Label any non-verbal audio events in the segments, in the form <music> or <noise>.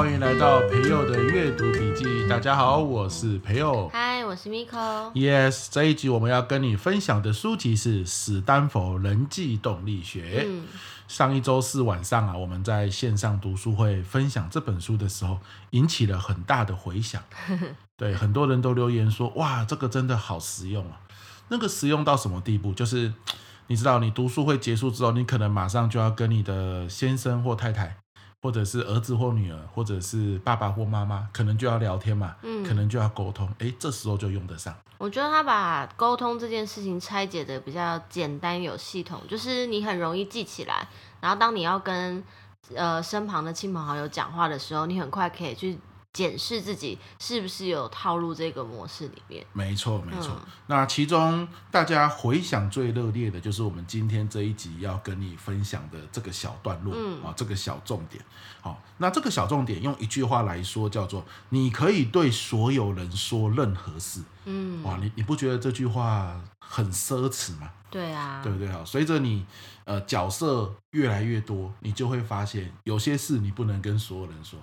欢迎来到培佑的阅读笔记。大家好，我是培佑。嗨，我是 Miko。Yes，这一集我们要跟你分享的书籍是《史丹佛人际动力学》。嗯，上一周四晚上啊，我们在线上读书会分享这本书的时候，引起了很大的回响。<laughs> 对，很多人都留言说：“哇，这个真的好实用啊！”那个实用到什么地步？就是你知道，你读书会结束之后，你可能马上就要跟你的先生或太太。或者是儿子或女儿，或者是爸爸或妈妈，可能就要聊天嘛，嗯，可能就要沟通，哎，这时候就用得上。我觉得他把沟通这件事情拆解的比较简单有系统，就是你很容易记起来，然后当你要跟呃身旁的亲朋好友讲话的时候，你很快可以去。检视自己是不是有套入这个模式里面。没错，没错。嗯、那其中大家回想最热烈的就是我们今天这一集要跟你分享的这个小段落啊、嗯哦，这个小重点。好、哦，那这个小重点用一句话来说叫做：你可以对所有人说任何事。嗯，哇，你你不觉得这句话很奢侈吗？对啊，对不对啊？随着你呃角色越来越多，你就会发现有些事你不能跟所有人说。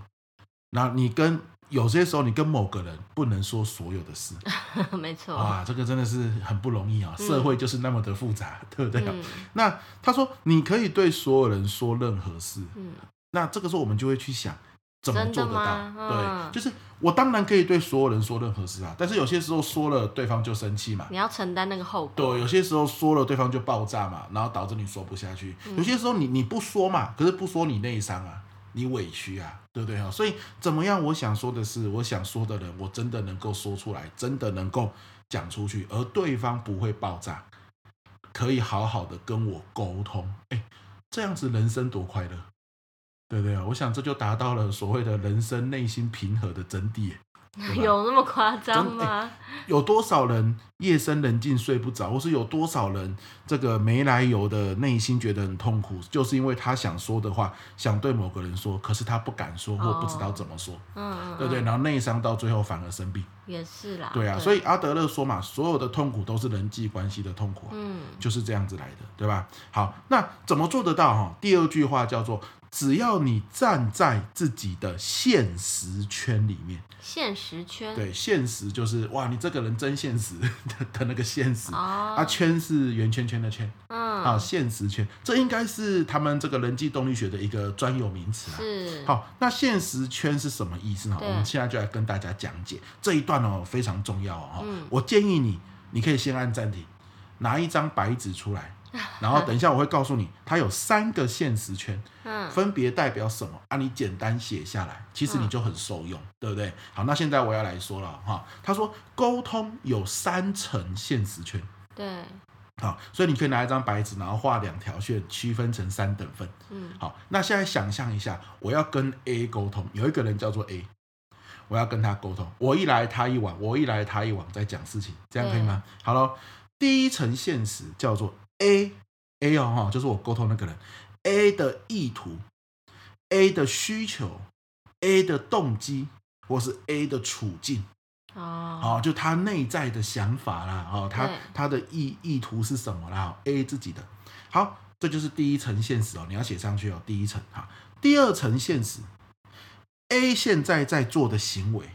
那你跟有些时候，你跟某个人不能说所有的事，<laughs> 没错。哇，这个真的是很不容易啊！社会就是那么的复杂，嗯、对不对？嗯、那他说你可以对所有人说任何事，嗯、那这个时候我们就会去想怎么做得到？嗯、对，就是我当然可以对所有人说任何事啊，但是有些时候说了对方就生气嘛，你要承担那个后果。对，有些时候说了对方就爆炸嘛，然后导致你说不下去。嗯、有些时候你你不说嘛，可是不说你内伤啊。你委屈啊，对不对啊？所以怎么样？我想说的是，我想说的人，我真的能够说出来，真的能够讲出去，而对方不会爆炸，可以好好的跟我沟通。哎，这样子人生多快乐，对不对啊？我想这就达到了所谓的人生内心平和的真谛。<laughs> 有那么夸张吗？欸？有多少人夜深人静睡不着，或是有多少人这个没来由的内心觉得很痛苦，就是因为他想说的话，想对某个人说，可是他不敢说或不知道怎么说，嗯、哦，对不对？然后内伤到最后反而生病，也是啦。对啊，对所以阿德勒说嘛，所有的痛苦都是人际关系的痛苦，嗯，就是这样子来的，对吧？好，那怎么做得到？哈，第二句话叫做。只要你站在自己的现实圈里面，现实圈，对，现实就是哇，你这个人真现实 <laughs> 的的那个现实，哦、啊，圈是圆圈圈的圈，嗯，好，现实圈，这应该是他们这个人际动力学的一个专有名词啊。是，好，那现实圈是什么意思呢？我们现在就来跟大家讲解。这一段哦，非常重要哦。嗯、我建议你，你可以先按暂停，拿一张白纸出来。<laughs> 然后等一下我会告诉你，它有三个现实圈，分别代表什么啊？你简单写下来，其实你就很受用，对不对？好，那现在我要来说了哈。他说沟通有三层现实圈，对，好，所以你可以拿一张白纸，然后画两条线，区分成三等份。嗯，好，那现在想象一下，我要跟 A 沟通，有一个人叫做 A，我要跟他沟通，我一来他一往，我一来他一往，在讲事情，这样可以吗？好了，第一层现实叫做。A A 哦哈，就是我沟通那个人，A 的意图，A 的需求，A 的动机，或是 A 的处境，哦，好，就他内在的想法啦，哦，他他的意意图是什么啦？A 自己的，好，这就是第一层现实哦，你要写上去哦，第一层哈，第二层现实，A 现在在做的行为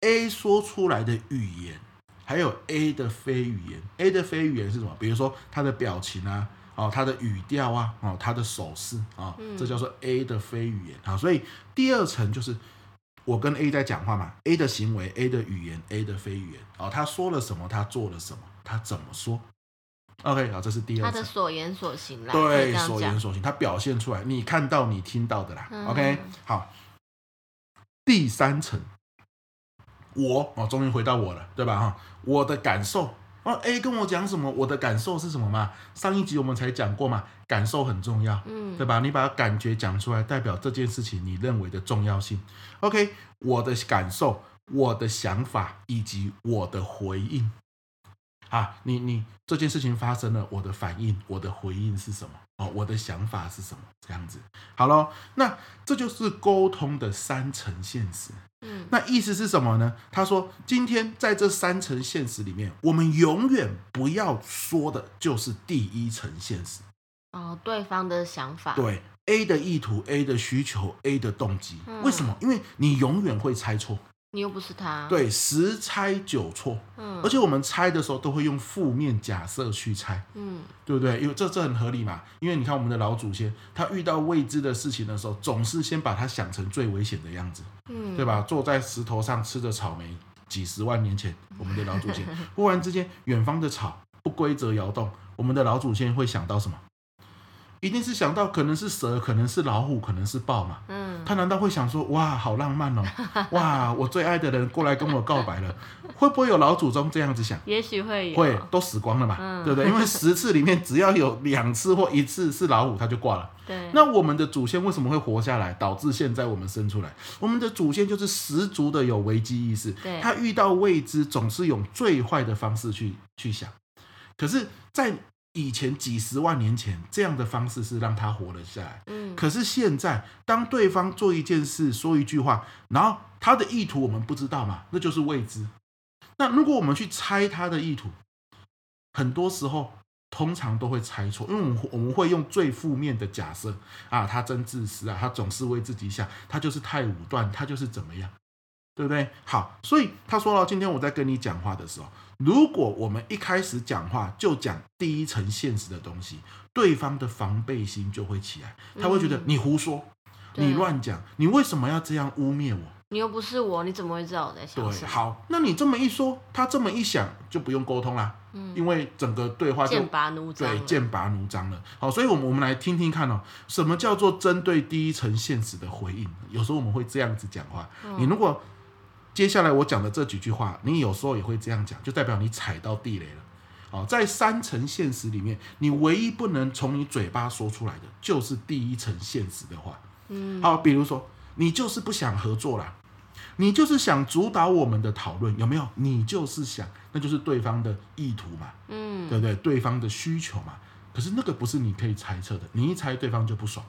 ，A 说出来的语言。还有 A 的非语言，A 的非语言是什么？比如说他的表情啊，哦，他的语调啊，哦，他的手势啊，这叫做 A 的非语言啊。所以第二层就是我跟 A 在讲话嘛，A 的行为，A 的语言，A 的非语言，哦，他说了什么，他做了什么，他怎么说？OK，好，这是第二层。他的所言所行啦，对，所言所行，他表现出来，你看到，你听到的啦。嗯、OK，好，第三层。我哦，终于回到我了，对吧？哈，我的感受哦，A 跟我讲什么？我的感受是什么嘛？上一集我们才讲过嘛，感受很重要，嗯，对吧？你把感觉讲出来，代表这件事情你认为的重要性。OK，我的感受、我的想法以及我的回应，啊，你你这件事情发生了，我的反应、我的回应是什么？哦，我的想法是什么？这样子，好喽，那这就是沟通的三层现实。嗯，那意思是什么呢？他说，今天在这三层现实里面，我们永远不要说的就是第一层现实。哦，对方的想法。对，A 的意图、A 的需求、A 的动机，嗯、为什么？因为你永远会猜错，你又不是他。对，十猜九错。嗯，而且我们猜的时候都会用负面假设去猜，嗯，对不对？因为这这很合理嘛。因为你看我们的老祖先，他遇到未知的事情的时候，总是先把它想成最危险的样子，嗯，对吧？坐在石头上吃着草莓，几十万年前，我们的老祖先 <laughs> 忽然之间，远方的草不规则摇动，我们的老祖先会想到什么？一定是想到可能是蛇，可能是老虎，可能是豹嘛。嗯，他难道会想说，哇，好浪漫哦，哇，我最爱的人过来跟我告白了，<laughs> 会不会有老祖宗这样子想？也许会有，会都死光了嘛，嗯、对不对？因为十次里面只要有两次或一次是老虎，他就挂了。对，那我们的祖先为什么会活下来，导致现在我们生出来？我们的祖先就是十足的有危机意识，对，他遇到未知总是用最坏的方式去去想，可是，在以前几十万年前，这样的方式是让他活了下来。嗯，可是现在，当对方做一件事、说一句话，然后他的意图我们不知道嘛，那就是未知。那如果我们去猜他的意图，很多时候通常都会猜错，因为我们我们会用最负面的假设啊，他真自私啊，他总是为自己想，他就是太武断，他就是怎么样。对不对？好，所以他说了，今天我在跟你讲话的时候，如果我们一开始讲话就讲第一层现实的东西，对方的防备心就会起来，他会觉得你胡说，嗯、你乱讲，你为什么要这样污蔑我？你又不是我，你怎么会知道我在想什么？对，好，那你这么一说，他这么一想，就不用沟通啦，嗯，因为整个对话就剑拔弩张，对，剑拔弩张了。好，所以我们我们来听听看哦，什么叫做针对第一层现实的回应？有时候我们会这样子讲话，嗯、你如果。接下来我讲的这几句话，你有时候也会这样讲，就代表你踩到地雷了。好，在三层现实里面，你唯一不能从你嘴巴说出来的，就是第一层现实的话。嗯，好，比如说你就是不想合作啦，你就是想主导我们的讨论，有没有？你就是想，那就是对方的意图嘛，嗯，对不对？对方的需求嘛。可是那个不是你可以猜测的，你一猜对方就不爽。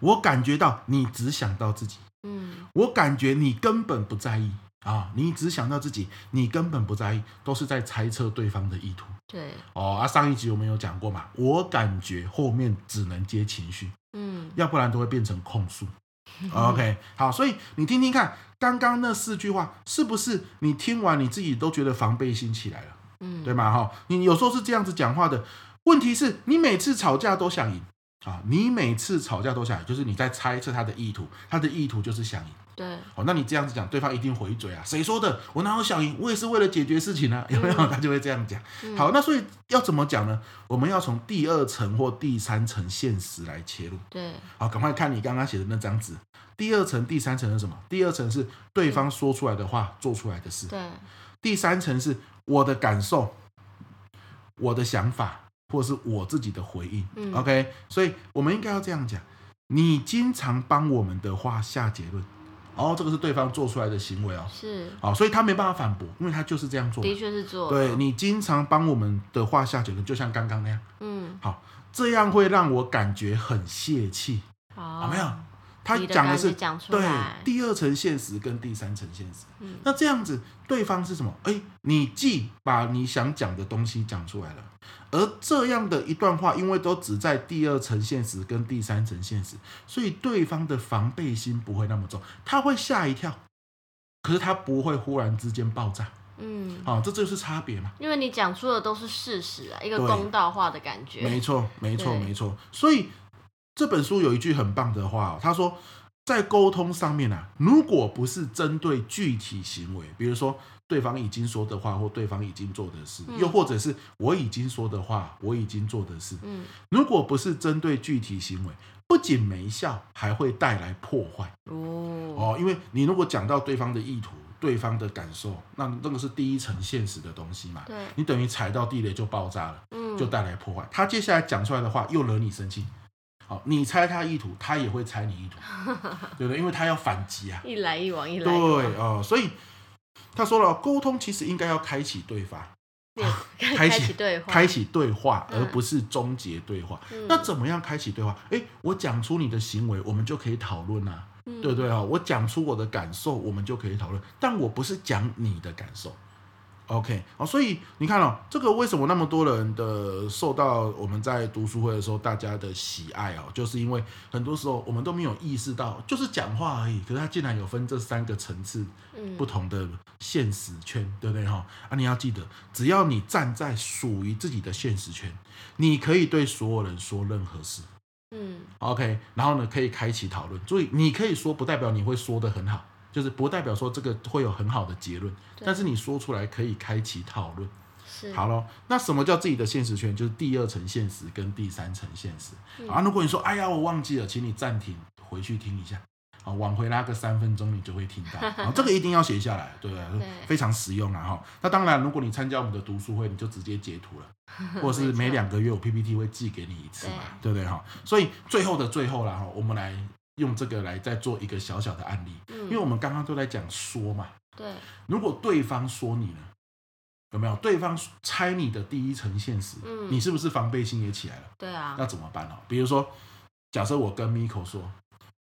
我感觉到你只想到自己。嗯，我感觉你根本不在意啊，你只想到自己，你根本不在意，都是在猜测对方的意图。对，哦啊，上一集我们有讲过嘛，我感觉后面只能接情绪，嗯，要不然都会变成控诉。<laughs> OK，好，所以你听听看，刚刚那四句话是不是你听完你自己都觉得防备心起来了？嗯，对吗？哈，你有时候是这样子讲话的，问题是你每次吵架都想赢。啊，你每次吵架都想赢，就是你在猜测他的意图，他的意图就是想赢。对，哦，那你这样子讲，对方一定回嘴啊，谁说的？我哪有想赢？我也是为了解决事情啊，有没有？<laughs> 他就会这样讲。嗯、好，那所以要怎么讲呢？我们要从第二层或第三层现实来切入。对，好，赶快看你刚刚写的那张纸。第二层、第三层是什么？第二层是对方说出来的话，做出来的事。对，第三层是我的感受，我的想法。或是我自己的回应，嗯，OK，所以我们应该要这样讲：你经常帮我们的话下结论，哦，这个是对方做出来的行为哦，是，好，所以他没办法反驳，因为他就是这样做，的确是做，对，你经常帮我们的话下结论，就像刚刚那样，嗯，好，这样会让我感觉很泄气，好，有没有？他讲的是对第二层现实跟第三层现实，嗯，那这样子对方是什么？哎，你既把你想讲的东西讲出来了，而这样的一段话，因为都只在第二层现实跟第三层现实，所以对方的防备心不会那么重，他会吓一跳，可是他不会忽然之间爆炸，嗯，好，这就是差别嘛。因为你讲出的都是事实啊，一个公道话的感觉。没错，没错，没错，所以。这本书有一句很棒的话哦，他说，在沟通上面啊，如果不是针对具体行为，比如说对方已经说的话或对方已经做的事，又或者是我已经说的话，我已经做的事，嗯，如果不是针对具体行为，不仅没效，还会带来破坏。哦。哦，因为你如果讲到对方的意图、对方的感受，那那个是第一层现实的东西嘛，对，你等于踩到地雷就爆炸了，嗯，就带来破坏。他接下来讲出来的话又惹你生气。好，你猜他意图，他也会猜你意图，<laughs> 对不对？因为他要反击啊，一来一往，一来一往。对哦，所以他说了，沟通其实应该要开启对话，开启对话，开启对话，而不是终结对话。嗯、那怎么样开启对话？哎，我讲出你的行为，我们就可以讨论啊，嗯、对不对啊？我讲出我的感受，我们就可以讨论。但我不是讲你的感受，OK，哦，所以你看哦，这个为什么那么多人的受到我们在读书会的时候大家的喜爱哦，就是因为很多时候我们都没有意识到，就是讲话而已，可是它竟然有分这三个层次，不同的现实圈，嗯、对不对哈？啊，你要记得，只要你站在属于自己的现实圈，你可以对所有人说任何事，嗯，OK，然后呢，可以开启讨论，注意你可以说，不代表你会说的很好。就是不代表说这个会有很好的结论，但是你说出来可以开启讨论。是，好了，那什么叫自己的现实圈？就是第二层现实跟第三层现实。嗯、啊，如果你说哎呀我忘记了，请你暂停回去听一下，好，往回拉个三分钟，你就会听到。啊，这个一定要写下来，对不对？对，非常实用啊哈。那当然，如果你参加我们的读书会，你就直接截图了，<laughs> 或者是每两个月我 PPT 会寄给你一次嘛，对，对不对哈？所以最后的最后了哈，我们来。用这个来再做一个小小的案例，嗯、因为我们刚刚都在讲说嘛，对，如果对方说你呢，有没有？对方猜你的第一层现实，嗯，你是不是防备心也起来了？对啊，那怎么办呢？比如说，假设我跟 Miko 说，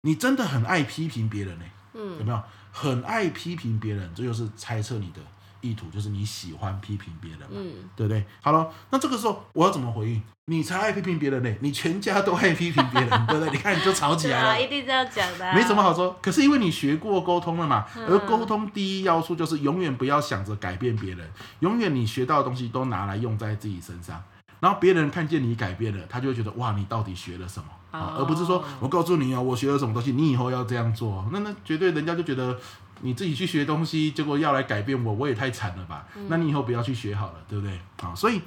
你真的很爱批评别人呢，嗯，有没有？很爱批评别人，这就是猜测你的。意图就是你喜欢批评别人嘛，嗯，对不对？好了，那这个时候我要怎么回应？你才爱批评别人呢，你全家都爱批评别人，<laughs> 对不对？你看你就吵起来了，啊、一定这样讲的、啊，没什么好说。可是因为你学过沟通了嘛，而沟通第一要素就是永远不要想着改变别人，永远你学到的东西都拿来用在自己身上，然后别人看见你改变了，他就会觉得哇，你到底学了什么？啊，而不是说我告诉你哦，我学了什么东西，你以后要这样做，那那绝对人家就觉得。你自己去学东西，结果要来改变我，我也太惨了吧？嗯、那你以后不要去学好了，对不对？啊，所以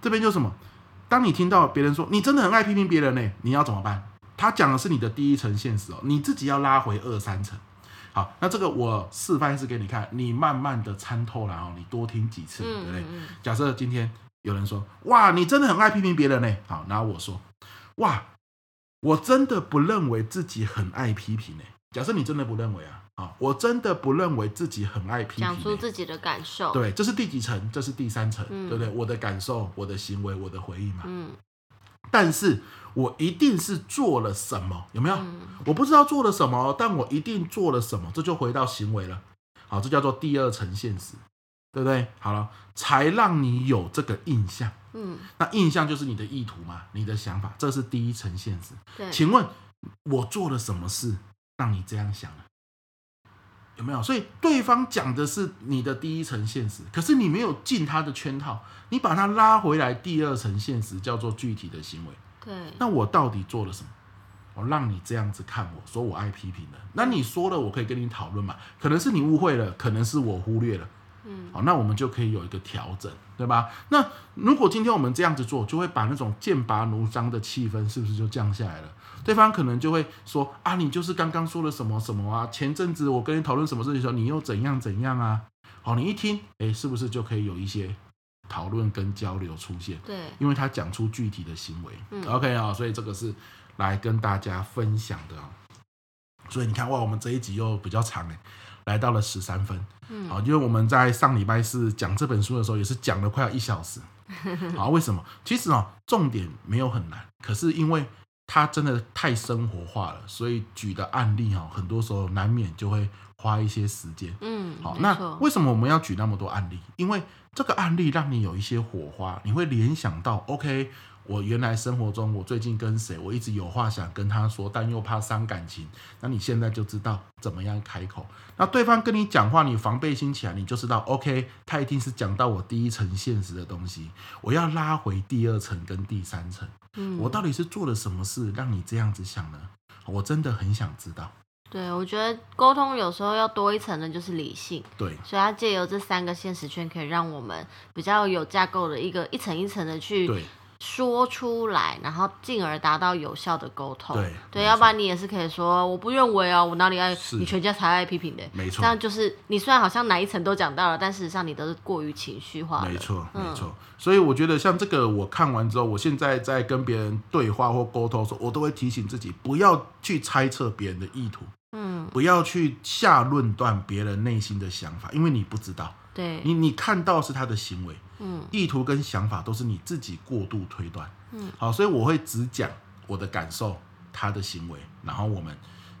这边就什么？当你听到别人说你真的很爱批评别人呢，你要怎么办？他讲的是你的第一层现实哦，你自己要拉回二三层。好，那这个我示范一次给你看，你慢慢的参透了哦，你多听几次，对不对？假设今天有人说哇，你真的很爱批评别人呢，好，然后我说哇，我真的不认为自己很爱批评呢。假设你真的不认为啊。啊，我真的不认为自己很爱批评，讲出自己的感受。对，这是第几层？这是第三层，嗯、对不对？我的感受，我的行为，我的回应嘛。嗯。但是我一定是做了什么？有没有？嗯、我不知道做了什么，但我一定做了什么，这就回到行为了。好，这叫做第二层现实，对不对？好了，才让你有这个印象。嗯。那印象就是你的意图嘛，你的想法，这是第一层现实。对。请问我做了什么事让你这样想呢？有没有？所以对方讲的是你的第一层现实，可是你没有进他的圈套，你把他拉回来第二层现实，叫做具体的行为。对，那我到底做了什么？我让你这样子看我，说我爱批评的。那你说了，我可以跟你讨论嘛？可能是你误会了，可能是我忽略了。嗯，好，那我们就可以有一个调整，对吧？那如果今天我们这样子做，就会把那种剑拔弩张的气氛，是不是就降下来了？对方可能就会说啊，你就是刚刚说了什么什么啊？前阵子我跟你讨论什么事情的时候，你又怎样怎样啊？好，你一听，哎，是不是就可以有一些讨论跟交流出现？对，因为他讲出具体的行为。嗯，OK 啊，所以这个是来跟大家分享的。所以你看哇，我们这一集又比较长哎。来到了十三分，嗯，好，因为我们在上礼拜四讲这本书的时候，也是讲了快要一小时，<laughs> 好，为什么？其实哦，重点没有很难，可是因为它真的太生活化了，所以举的案例哦，很多时候难免就会花一些时间，嗯，好，那为什么我们要举那么多案例？因为这个案例让你有一些火花，你会联想到，OK。我原来生活中，我最近跟谁，我一直有话想跟他说，但又怕伤感情。那你现在就知道怎么样开口。那对方跟你讲话，你防备心起来，你就知道，OK，他一定是讲到我第一层现实的东西。我要拉回第二层跟第三层。嗯，我到底是做了什么事让你这样子想呢？我真的很想知道。对，我觉得沟通有时候要多一层的，就是理性。对，所以他借由这三个现实圈，可以让我们比较有架构的一个一层一层的去。对。说出来，然后进而达到有效的沟通。对，对，要不然你也是可以说，我不认为啊，我哪里爱，你全家才爱批评的。没错，这样就是你虽然好像哪一层都讲到了，但事实上你都是过于情绪化。没错，没错。嗯，所以我觉得像这个，我看完之后，我现在在跟别人对话或沟通的时候，我都会提醒自己，不要去猜测别人的意图，嗯，不要去下论断别人内心的想法，因为你不知道。对，你你看到是他的行为。嗯，意图跟想法都是你自己过度推断。嗯，好，所以我会只讲我的感受，他的行为，然后我们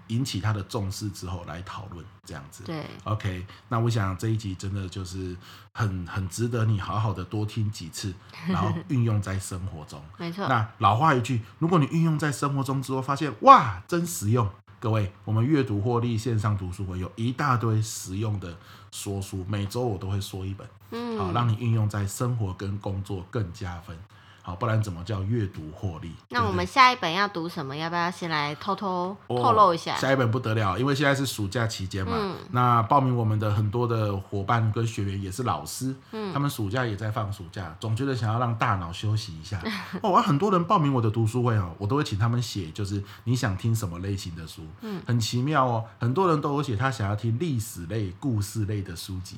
引起他的重视之后来讨论这样子。对，OK，那我想这一集真的就是很很值得你好好的多听几次，<laughs> 然后运用在生活中。没错。那老话一句，如果你运用在生活中之后，发现哇，真实用。各位，我们阅读获利线上读书会有一大堆实用的说书，每周我都会说一本，嗯，好，让你运用在生活跟工作更加分。好，不然怎么叫阅读获利？那我们下一本要读什么？要不要先来偷偷透露一下？哦，下一本不得了，因为现在是暑假期间嘛。嗯。那报名我们的很多的伙伴跟学员也是老师，嗯，他们暑假也在放暑假，总觉得想要让大脑休息一下。<laughs> 哦，啊，很多人报名我的读书会哦，我都会请他们写，就是你想听什么类型的书？嗯，很奇妙哦，很多人都有写他想要听历史类、故事类的书籍。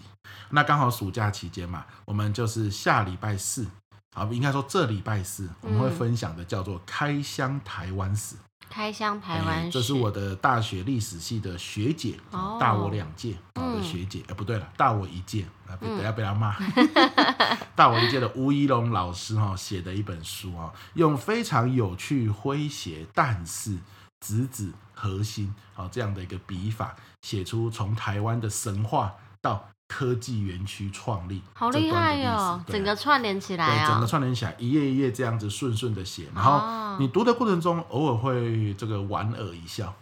那刚好暑假期间嘛，我们就是下礼拜四。好，应该说这礼拜四我们会分享的叫做《开箱台湾史》。开箱台湾史，这是我的大学历史系的学姐，哦、大我两届的学姐。哎、嗯，不对了，大我一届，啊等下被他骂。嗯、<laughs> <laughs> 大我一届的吴一龙老师哈写的一本书啊，用非常有趣、诙谐，但是直指核心，啊这样的一个笔法，写出从台湾的神话到。科技园区创立，好厉害哟、哦！整个串联起来啊，对，整个串联起来，一页一页这样子顺顺的写，然后你读的过程中偶尔会这个莞尔一笑，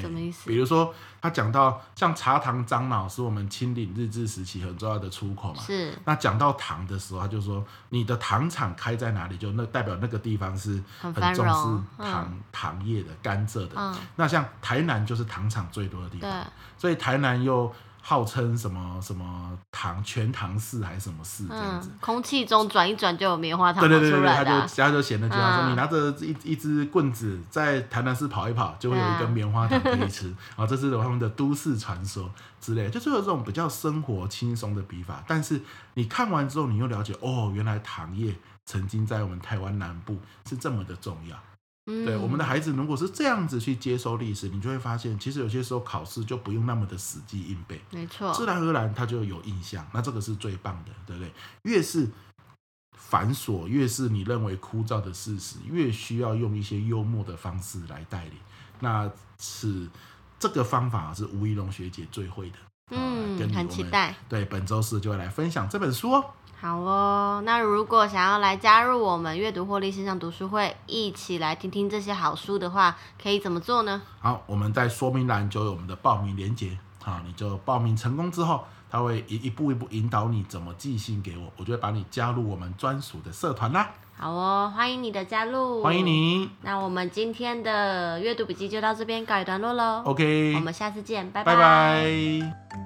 什么意思？比如说他讲到像茶糖樟脑是我们清领日治时期很重要的出口嘛，是。那讲到糖的时候，他就说你的糖厂开在哪里，就那代表那个地方是很重视糖糖业的甘蔗的。嗯。那像台南就是糖厂最多的地方，对。所以台南又。号称什么什么糖全糖寺还是什么寺这样子，嗯、空气中转一转就有棉花糖。对对对对，他就他就写那句话说，嗯、你拿着一一支棍子在台南市跑一跑，就会有一根棉花糖可以吃。啊、<laughs> 嗯，这是他们的都市传说之类，就是有这种比较生活轻松的笔法。但是你看完之后，你又了解哦，原来糖业曾经在我们台湾南部是这么的重要。对，我们的孩子，如果是这样子去接收历史，你就会发现，其实有些时候考试就不用那么的死记硬背，没错，自然而然他就有印象。那这个是最棒的，对不对？越是繁琐，越是你认为枯燥的事实，越需要用一些幽默的方式来带领。那是这个方法是吴怡龙学姐最会的。嗯，很期待。对，本周四就会来分享这本书哦。好哦，那如果想要来加入我们阅读获利线上读书会，一起来听听这些好书的话，可以怎么做呢？好，我们在说明栏就有我们的报名链接，好，你就报名成功之后，他会一一步一步引导你怎么寄信给我，我就会把你加入我们专属的社团啦。好哦，欢迎你的加入，欢迎你。那我们今天的阅读笔记就到这边告一段落喽。OK，我们下次见，拜拜拜。